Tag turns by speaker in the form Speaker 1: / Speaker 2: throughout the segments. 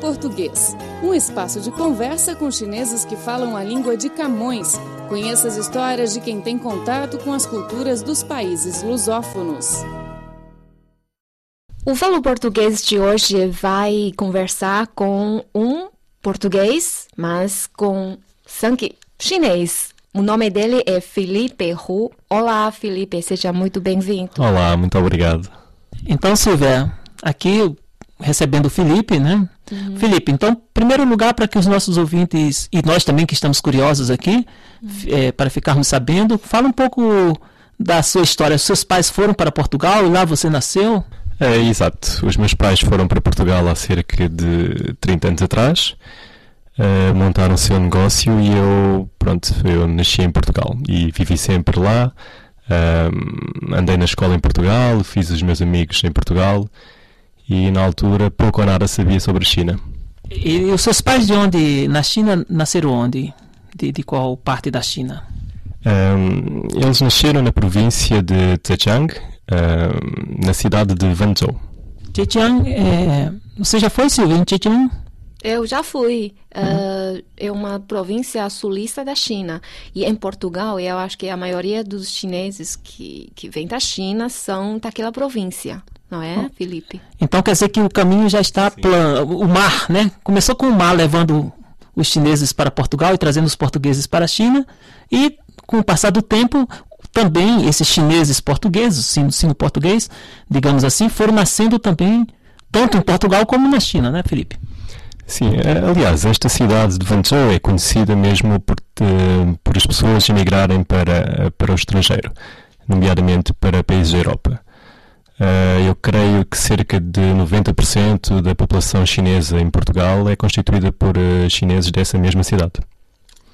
Speaker 1: Português, um espaço de conversa com chineses que falam a língua de Camões. Conheça as histórias de quem tem contato com as culturas dos países lusófonos.
Speaker 2: O Falo Português de hoje vai conversar com um português, mas com sangue chinês. O nome dele é Felipe Hu. Olá, Felipe, seja muito bem-vindo.
Speaker 3: Olá, muito obrigado.
Speaker 4: Então, Silvia, aqui recebendo o Felipe, né? Uhum. Felipe, então, primeiro lugar, para que os nossos ouvintes, e nós também que estamos curiosos aqui, uhum. é, para ficarmos sabendo, fala um pouco da sua história. Seus pais foram para Portugal e lá você nasceu?
Speaker 3: É, exato. Os meus pais foram para Portugal há cerca de 30 anos atrás. Uh, montaram o seu negócio e eu, pronto, eu nasci em Portugal e vivi sempre lá. Uh, andei na escola em Portugal, fiz os meus amigos em Portugal e na altura pouco ou nada sabia sobre a China.
Speaker 4: E os seus pais de onde, na China, nasceram onde? De, de qual parte da China?
Speaker 3: Um, eles nasceram na província de Zhejiang, um, na cidade de Wenzhou.
Speaker 4: Zhejiang, é... você já foi, Silvia, em Zhejiang?
Speaker 2: Eu já fui. Uhum. Uh, é uma província sulista da China. E em Portugal, eu acho que a maioria dos chineses que, que vêm da China são daquela província. Não é, Felipe?
Speaker 4: Então quer dizer que o caminho já está plano. O mar, né? Começou com o mar levando os chineses para Portugal e trazendo os portugueses para a China. E com o passar do tempo, também esses chineses portugueses, sino, sino português, digamos assim, foram nascendo também, tanto em Portugal como na China, né, Felipe?
Speaker 3: Sim, é, aliás, esta cidade de Venzhou é conhecida mesmo por, por as pessoas emigrarem para, para o estrangeiro, nomeadamente para países da Europa. Uh, eu creio que cerca de 90% da população chinesa em Portugal é constituída por uh, chineses dessa mesma cidade.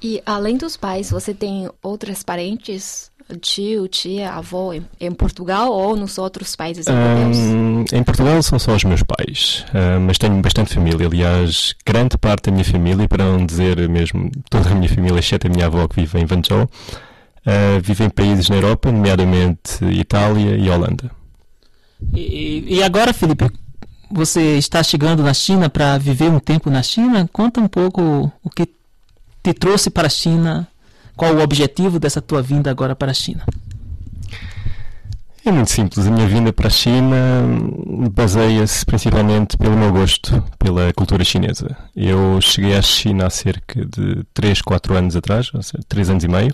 Speaker 2: E além dos pais, você tem outros parentes tio, tia, avô em, em, Portugal ou nos outros países europeus? Um,
Speaker 3: em Portugal são só os meus pais, uh, mas tenho bastante família. Aliás, grande parte da minha família, para não dizer mesmo toda a minha família, exceto a minha avó que vive em Vanzhou, uh, vive em países na Europa, nomeadamente Itália e Holanda.
Speaker 4: E, e agora, Felipe, você está chegando na China para viver um tempo na China? Conta um pouco o que te trouxe para a China qual o objetivo dessa tua vinda agora para a China?
Speaker 3: É muito simples. A minha vinda para a China baseia-se principalmente pelo meu gosto pela cultura chinesa. Eu cheguei à China há cerca de 3, 4 anos atrás, ou seja, 3 anos e meio.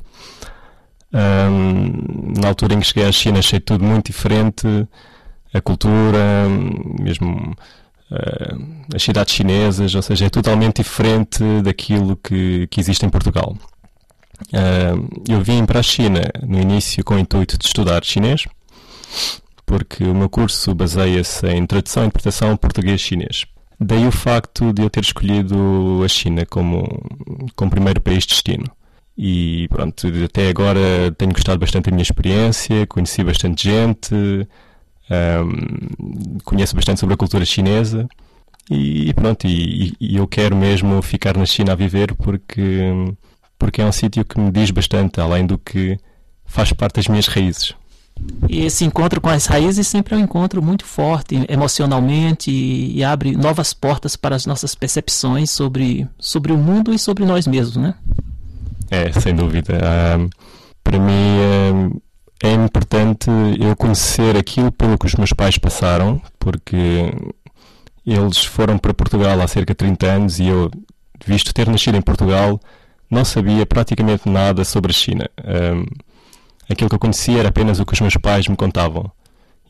Speaker 3: Um, na altura em que cheguei à China achei tudo muito diferente. A cultura, mesmo uh, as cidades chinesas, ou seja, é totalmente diferente daquilo que, que existe em Portugal. Uh, eu vim para a China no início com o intuito de estudar chinês, porque o meu curso baseia-se em tradução e interpretação português-chinês. Daí o facto de eu ter escolhido a China como, como primeiro país de destino. E pronto, até agora tenho gostado bastante da minha experiência, conheci bastante gente, um, conheço bastante sobre a cultura chinesa e pronto, e, e eu quero mesmo ficar na China a viver porque porque é um sítio que me diz bastante, além do que faz parte das minhas raízes.
Speaker 4: E esse encontro com as raízes sempre é um encontro muito forte emocionalmente e, e abre novas portas para as nossas percepções sobre, sobre o mundo e sobre nós mesmos, né?
Speaker 3: É, sem dúvida. Um, para mim um, é importante eu conhecer aquilo pelo que os meus pais passaram, porque eles foram para Portugal há cerca de 30 anos e eu, visto ter nascido em Portugal, não sabia praticamente nada sobre a China. Um, aquilo que eu conhecia era apenas o que os meus pais me contavam.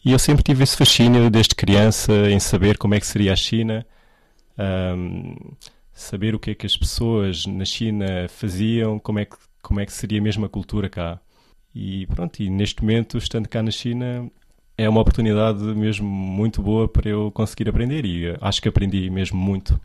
Speaker 3: E eu sempre tive esse fascínio desde criança em saber como é que seria a China, um, saber o que é que as pessoas na China faziam, como é que, como é que seria mesmo a cultura cá. E pronto, e neste momento, estando cá na China, é uma oportunidade mesmo muito boa para eu conseguir aprender e acho que aprendi mesmo muito.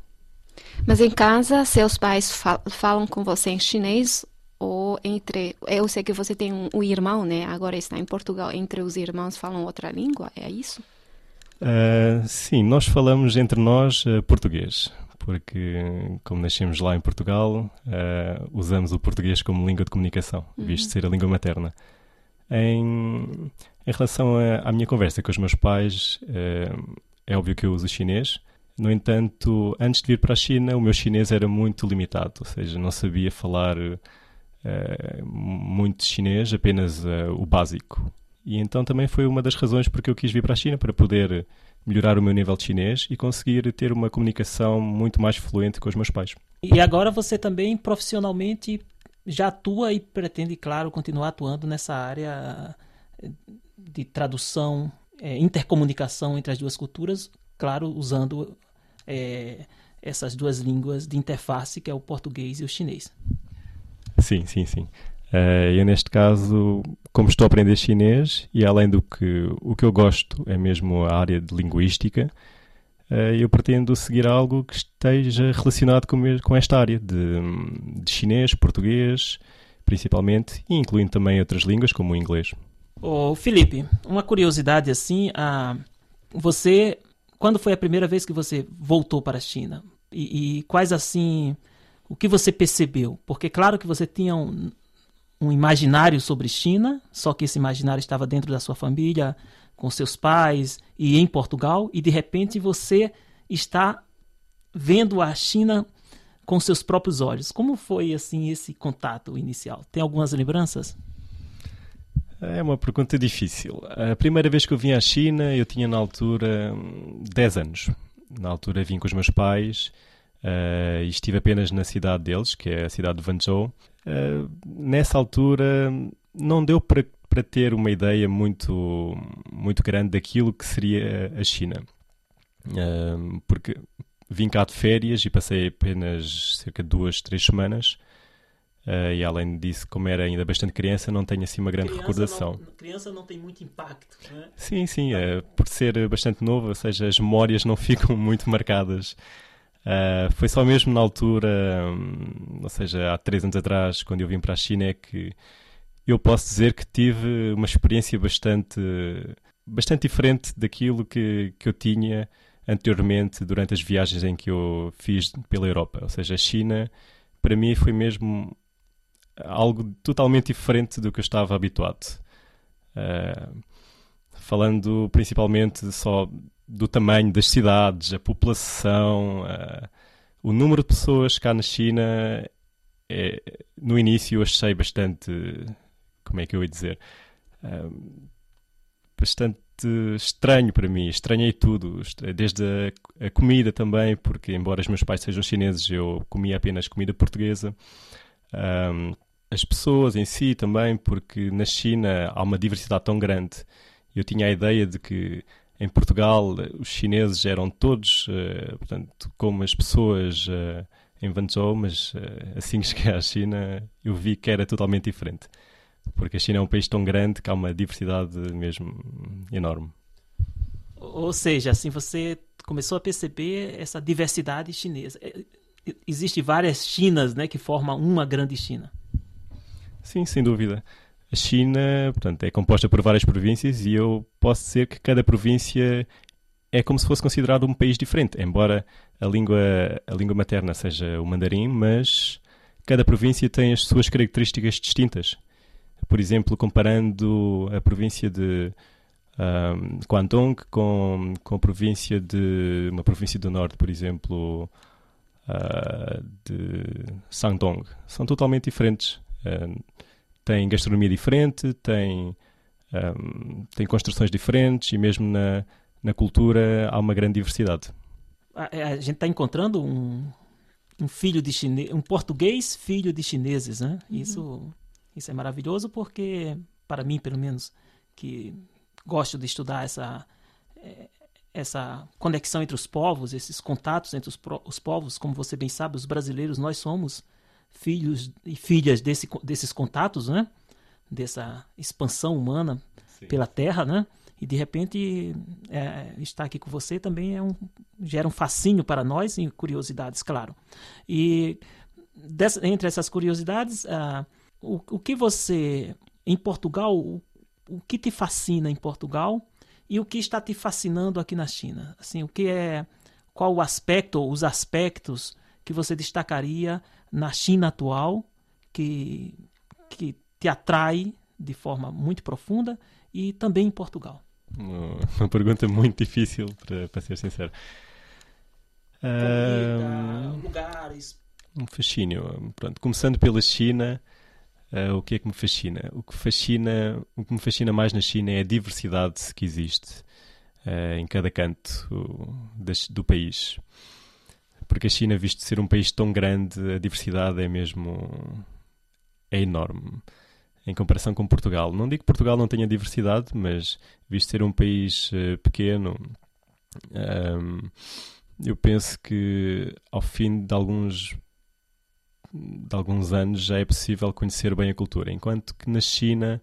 Speaker 2: Mas em casa, seus pais fal falam com você em chinês ou entre. Eu sei que você tem um, um, irmão, né? Agora está em Portugal. Entre os irmãos falam outra língua? É isso?
Speaker 3: Uh, sim, nós falamos entre nós uh, português, porque, como nascemos lá em Portugal, uh, usamos o português como língua de comunicação, uhum. visto ser a língua materna. Em, em relação à minha conversa com os meus pais, é óbvio que eu uso chinês No entanto, antes de vir para a China, o meu chinês era muito limitado, ou seja, não sabia falar uh, muito chinês, apenas uh, o básico. E então também foi uma das razões porque eu quis vir para a China, para poder melhorar o meu nível de chinês e conseguir ter uma comunicação muito mais fluente com os meus pais.
Speaker 4: E agora você também profissionalmente já atua e pretende, claro, continuar atuando nessa área de tradução, é, intercomunicação entre as duas culturas, claro, usando é, essas duas línguas de interface, que é o português e o chinês.
Speaker 3: Sim, sim, sim. Uh, eu, neste caso, como estou a aprender chinês, e além do que o que eu gosto é mesmo a área de linguística, uh, eu pretendo seguir algo que esteja relacionado com, com esta área de, de, chinês, português, principalmente, e incluindo também outras línguas, como o inglês.
Speaker 4: Ô, Felipe, uma curiosidade assim, a você quando foi a primeira vez que você voltou para a China? E, e, quais assim, o que você percebeu? Porque claro que você tinha um, um imaginário sobre China, só que esse imaginário estava dentro da sua família, com seus pais e em Portugal, e de repente você está vendo a China com seus próprios olhos. Como foi assim esse contato inicial? Tem algumas lembranças?
Speaker 3: É uma pergunta difícil. A primeira vez que eu vim à China, eu tinha na altura 10 anos. Na altura vim com os meus pais uh, e estive apenas na cidade deles, que é a cidade de Wanzhou. Uh, nessa altura não deu para, para ter uma ideia muito, muito grande daquilo que seria a China. Uh, porque vim cá de férias e passei apenas cerca de duas, três semanas Uh, e além disso, como era ainda bastante criança, não tenho assim uma grande
Speaker 4: criança
Speaker 3: recordação.
Speaker 4: Não, criança não tem muito impacto, né?
Speaker 3: Sim, sim, por ser bastante novo, ou seja, as memórias não ficam muito marcadas. Uh, foi só mesmo na altura, um, ou seja, há três anos atrás, quando eu vim para a China, é que eu posso dizer que tive uma experiência bastante, bastante diferente daquilo que, que eu tinha anteriormente durante as viagens em que eu fiz pela Europa. Ou seja, a China, para mim, foi mesmo algo totalmente diferente do que eu estava habituado. Uh, falando principalmente só do tamanho das cidades, a população, uh, o número de pessoas cá na China, é, no início eu achei bastante, como é que eu ia dizer, uh, bastante estranho para mim, estranhei tudo, desde a, a, comida também, porque embora os meus pais sejam chineses, eu comia apenas comida portuguesa. Um, as pessoas em si também, porque na China há uma diversidade tão grande. Eu tinha a ideia de que em Portugal os chineses eram todos, uh, portanto, como as pessoas uh, em Wanzhou, mas uh, assim que cheguei à China eu vi que era totalmente diferente. Porque a China é um país tão grande que há uma diversidade mesmo enorme.
Speaker 4: Ou seja, assim você começou a perceber essa diversidade chinesa. Existem várias Chinas né, que formam uma grande China.
Speaker 3: Sim, sem dúvida. A China, portanto, é composta por várias províncias e eu posso dizer que cada província é como se fosse considerado um país diferente, embora a língua, a língua materna seja o mandarim, mas cada província tem as suas características distintas. Por exemplo, comparando a província de um, Guangdong com, com a província de uma província do norte, por exemplo, uh, de Shandong, são totalmente diferentes. Uh, tem gastronomia diferente, tem, um, tem construções diferentes e mesmo na, na cultura há uma grande diversidade.
Speaker 4: A, a gente está encontrando um, um filho de chinês, um português filho de chineses, né? Uhum. Isso, isso é maravilhoso porque, para mim, pelo menos, que gosto de estudar essa é, essa conexão entre os povos, esses contatos entre os, os povos, como você bem sabe, os brasileiros, nós somos filhos e filhas desse, desses contatos, né? Dessa expansão humana Sim. pela Terra, né? E de repente é, estar aqui com você também é um, gera um fascínio para nós e curiosidades, claro. E dessa, entre essas curiosidades, uh, o, o que você em Portugal, o, o que te fascina em Portugal e o que está te fascinando aqui na China? Assim, o que é qual o aspecto, os aspectos que você destacaria na China atual que, que te atrai de forma muito profunda e também em Portugal?
Speaker 3: Uma pergunta muito difícil, para, ser sincero.
Speaker 4: Comida, lugares.
Speaker 3: Um fascínio. Pronto, começando pela China, uh, o que é que me fascina? O que, fascina? o que me fascina mais na China é a diversidade que existe uh, em cada canto do país. Porque a China, visto ser um país tão grande, a diversidade é mesmo é enorme em comparação com Portugal. Não digo que Portugal não tenha diversidade, mas visto ser um país uh, pequeno, um, ehm, eu penso que ao fim de alguns de alguns anos já é possível conhecer bem a cultura, enquanto que na China,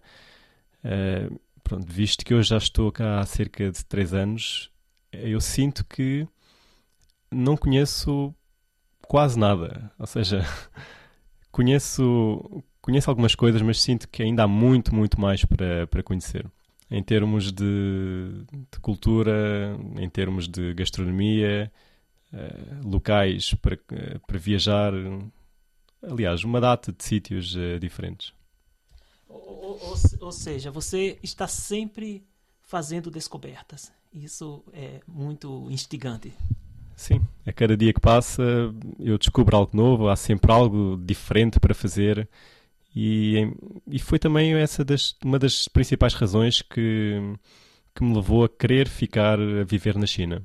Speaker 3: uh, pronto, visto que eu já estou cá há cerca de 3 anos, eu sinto que não conheço quase nada. Ou seja, conheço, conheço algumas coisas, mas sinto que ainda há muito, muito mais para, para conhecer. Em termos de, de cultura, em termos de gastronomia, uh, locais para, para viajar. Aliás, uma data de sítios uh, diferentes.
Speaker 4: Ou, ou, ou seja, você está sempre fazendo descobertas. Isso é muito instigante.
Speaker 3: Sim, a cada dia que passa eu descubro algo novo, há sempre algo diferente para fazer e, e foi também essa das, uma das principais razões que, que me levou a querer ficar a viver na China.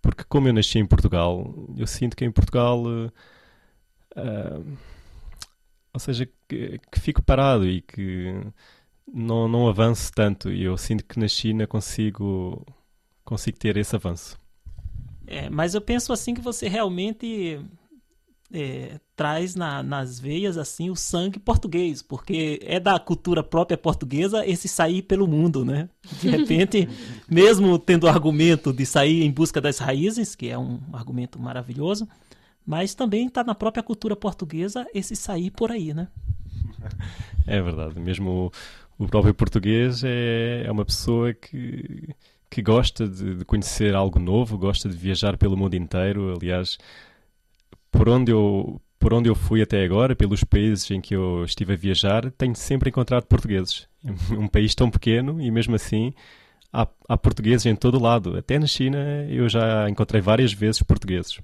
Speaker 3: Porque como eu nasci em Portugal, eu sinto que em Portugal, uh, ou seja, que, que, fico parado e que não, não avanço tanto e eu sinto que na China consigo, consigo ter esse avanço.
Speaker 4: É, mas eu penso assim que você realmente é, traz na, nas veias assim o sangue português, porque é da cultura própria portuguesa esse sair pelo mundo, né? De repente, mesmo tendo o argumento de sair em busca das raízes, que é um argumento maravilhoso, mas também está na própria cultura portuguesa esse sair por aí, né?
Speaker 3: É verdade, mesmo o, o próprio português é, é uma pessoa que que gosta de, de, conhecer algo novo, gosta de viajar pelo mundo inteiro. Aliás, por onde eu por onde eu fui até agora, pelos países em que eu estive a viajar, tenho sempre encontrado portugueses. Um país tão pequeno e mesmo assim há, há portugueses em todo lado. Até na China eu já encontrei várias vezes portugueses.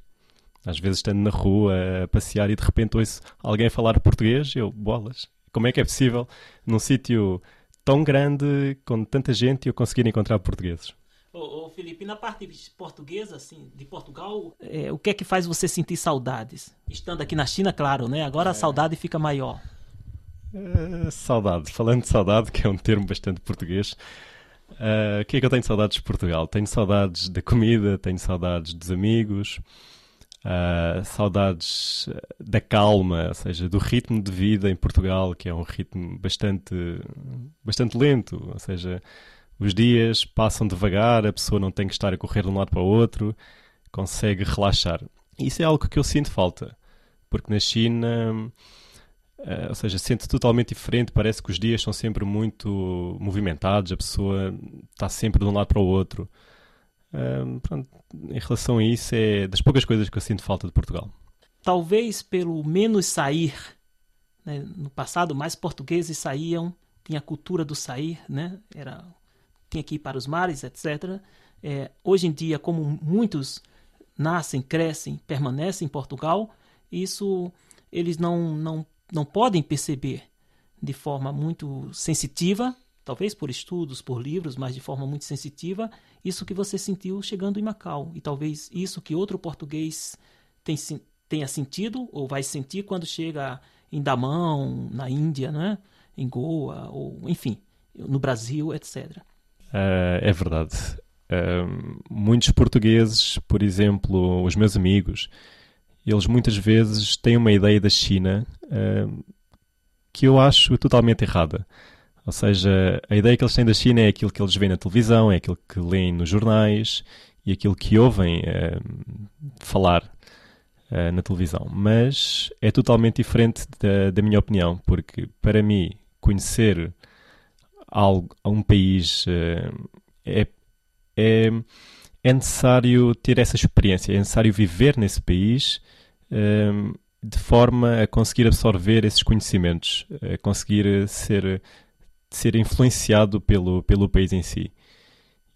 Speaker 3: Às vezes estando na rua a passear e de repente ouço alguém falar português, eu, bolas, como é que é possível num sítio tão grande, com tanta gente, eu conseguir encontrar portugueses.
Speaker 4: Ô, ô, Felipe, na parte portuguesa, assim, de Portugal, é, o que é que faz você sentir saudades? Estando aqui na China, claro, né? Agora a é. saudade fica maior.
Speaker 3: Uh, saudade. Falando de saudade, que é um termo bastante português, uh, o que é que eu tenho saudades de Portugal? Tenho saudades da comida, tenho saudades dos amigos, Uh, saudades da calma, ou seja, do ritmo de vida em Portugal, que é um ritmo bastante, bastante lento, ou seja, os dias passam devagar, a pessoa não tem que estar a correr de um lado para o outro, consegue relaxar. Isso é algo que eu sinto falta, porque na China, uh, ou seja, sinto totalmente diferente, parece que os dias são sempre muito movimentados, a pessoa está sempre de um lado para o outro. Um, pronto, em relação a isso, é das poucas coisas que eu sinto falta de Portugal.
Speaker 4: Talvez pelo menos sair. Né? No passado, mais portugueses saíam, tinha a cultura do sair, né? Era, tinha que ir para os mares, etc. É, hoje em dia, como muitos nascem, crescem, permanecem em Portugal, isso eles não, não, não podem perceber de forma muito sensitiva talvez por estudos, por livros, mas de forma muito sensitiva, isso que você sentiu chegando em Macau. E talvez isso que outro português tem, tenha sentido ou vai sentir quando chega em Damão, na Índia, né? em Goa, ou enfim, no Brasil, etc.
Speaker 3: Uh, é verdade. Uh, muitos portugueses, por exemplo, os meus amigos, eles muitas vezes têm uma ideia da China uh, que eu acho totalmente errada. Ou seja, a ideia que eles têm da China é aquilo que eles veem na televisão, é aquilo que leem nos jornais e aquilo que ouvem é, falar é, na televisão. Mas é totalmente diferente da, da, minha opinião, porque para mim conhecer algo, um país é, é, é necessário ter essa experiência, é necessário viver nesse país de forma a conseguir absorver esses conhecimentos, a conseguir ser ser influenciado pelo, pelo país em si.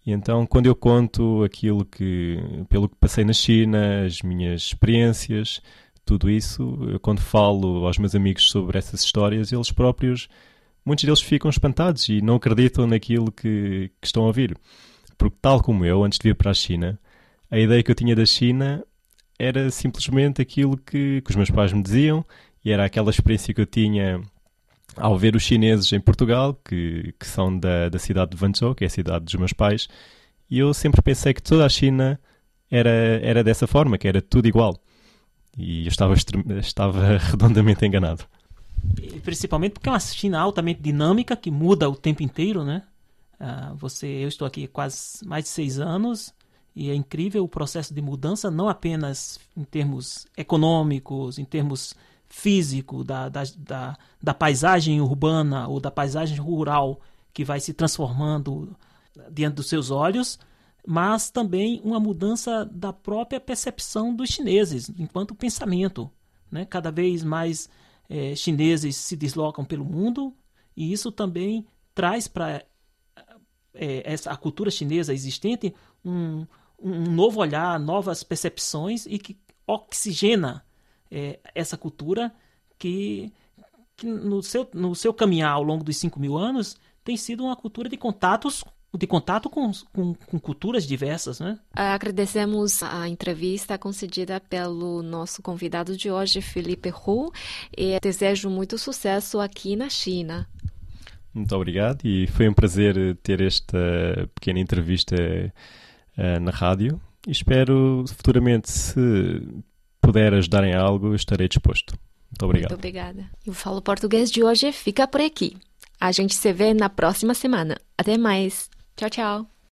Speaker 3: E então, quando eu conto aquilo que, pelo que passei na China, as minhas experiências, tudo isso, eu, quando falo aos meus amigos sobre essas histórias, eles próprios, muitos deles ficam espantados e não acreditam naquilo que, que estão a ouvir. Porque, tal como eu, antes de vir para a China, a ideia que eu tinha da China era simplesmente aquilo que, que os meus pais me diziam e era aquela experiência que eu tinha ao ver os chineses em Portugal, que, que são da, da cidade de Wanzhou, que é a cidade dos meus pais, e eu sempre pensei que toda a China era, era dessa forma, que era tudo igual. E eu estava, estava redondamente enganado.
Speaker 4: Principalmente porque é uma China altamente dinâmica, que muda o tempo inteiro, né? Uh, você, eu estou aqui quase mais de seis anos e é incrível o processo de mudança, não apenas em termos econômicos, em termos físico, da, da, da, da paisagem urbana ou da paisagem rural que vai se transformando diante dos seus olhos, mas também uma mudança da própria percepção dos chineses enquanto pensamento. Né? Cada vez mais é, chineses se deslocam pelo mundo e isso também traz para é, essa a cultura chinesa existente um, um novo olhar, novas percepções e que oxigena é, essa cultura que, que, no, seu, no seu caminhar ao longo dos 5 mil anos tem sido uma cultura de contatos de contato com, com, com, culturas diversas, né?
Speaker 2: Agradecemos a entrevista concedida pelo nosso convidado de hoje, Felipe Hu, e desejo muito sucesso aqui na China.
Speaker 3: Muito obrigado e foi um prazer ter esta pequena entrevista uh, na rádio. Espero futuramente, se puder ajudar em algo, estarei disposto. Muito obrigado.
Speaker 2: Muito obrigada. E o Falo Português de hoje fica por aqui. A gente se vê na próxima semana. Até mais. Tchau, tchau.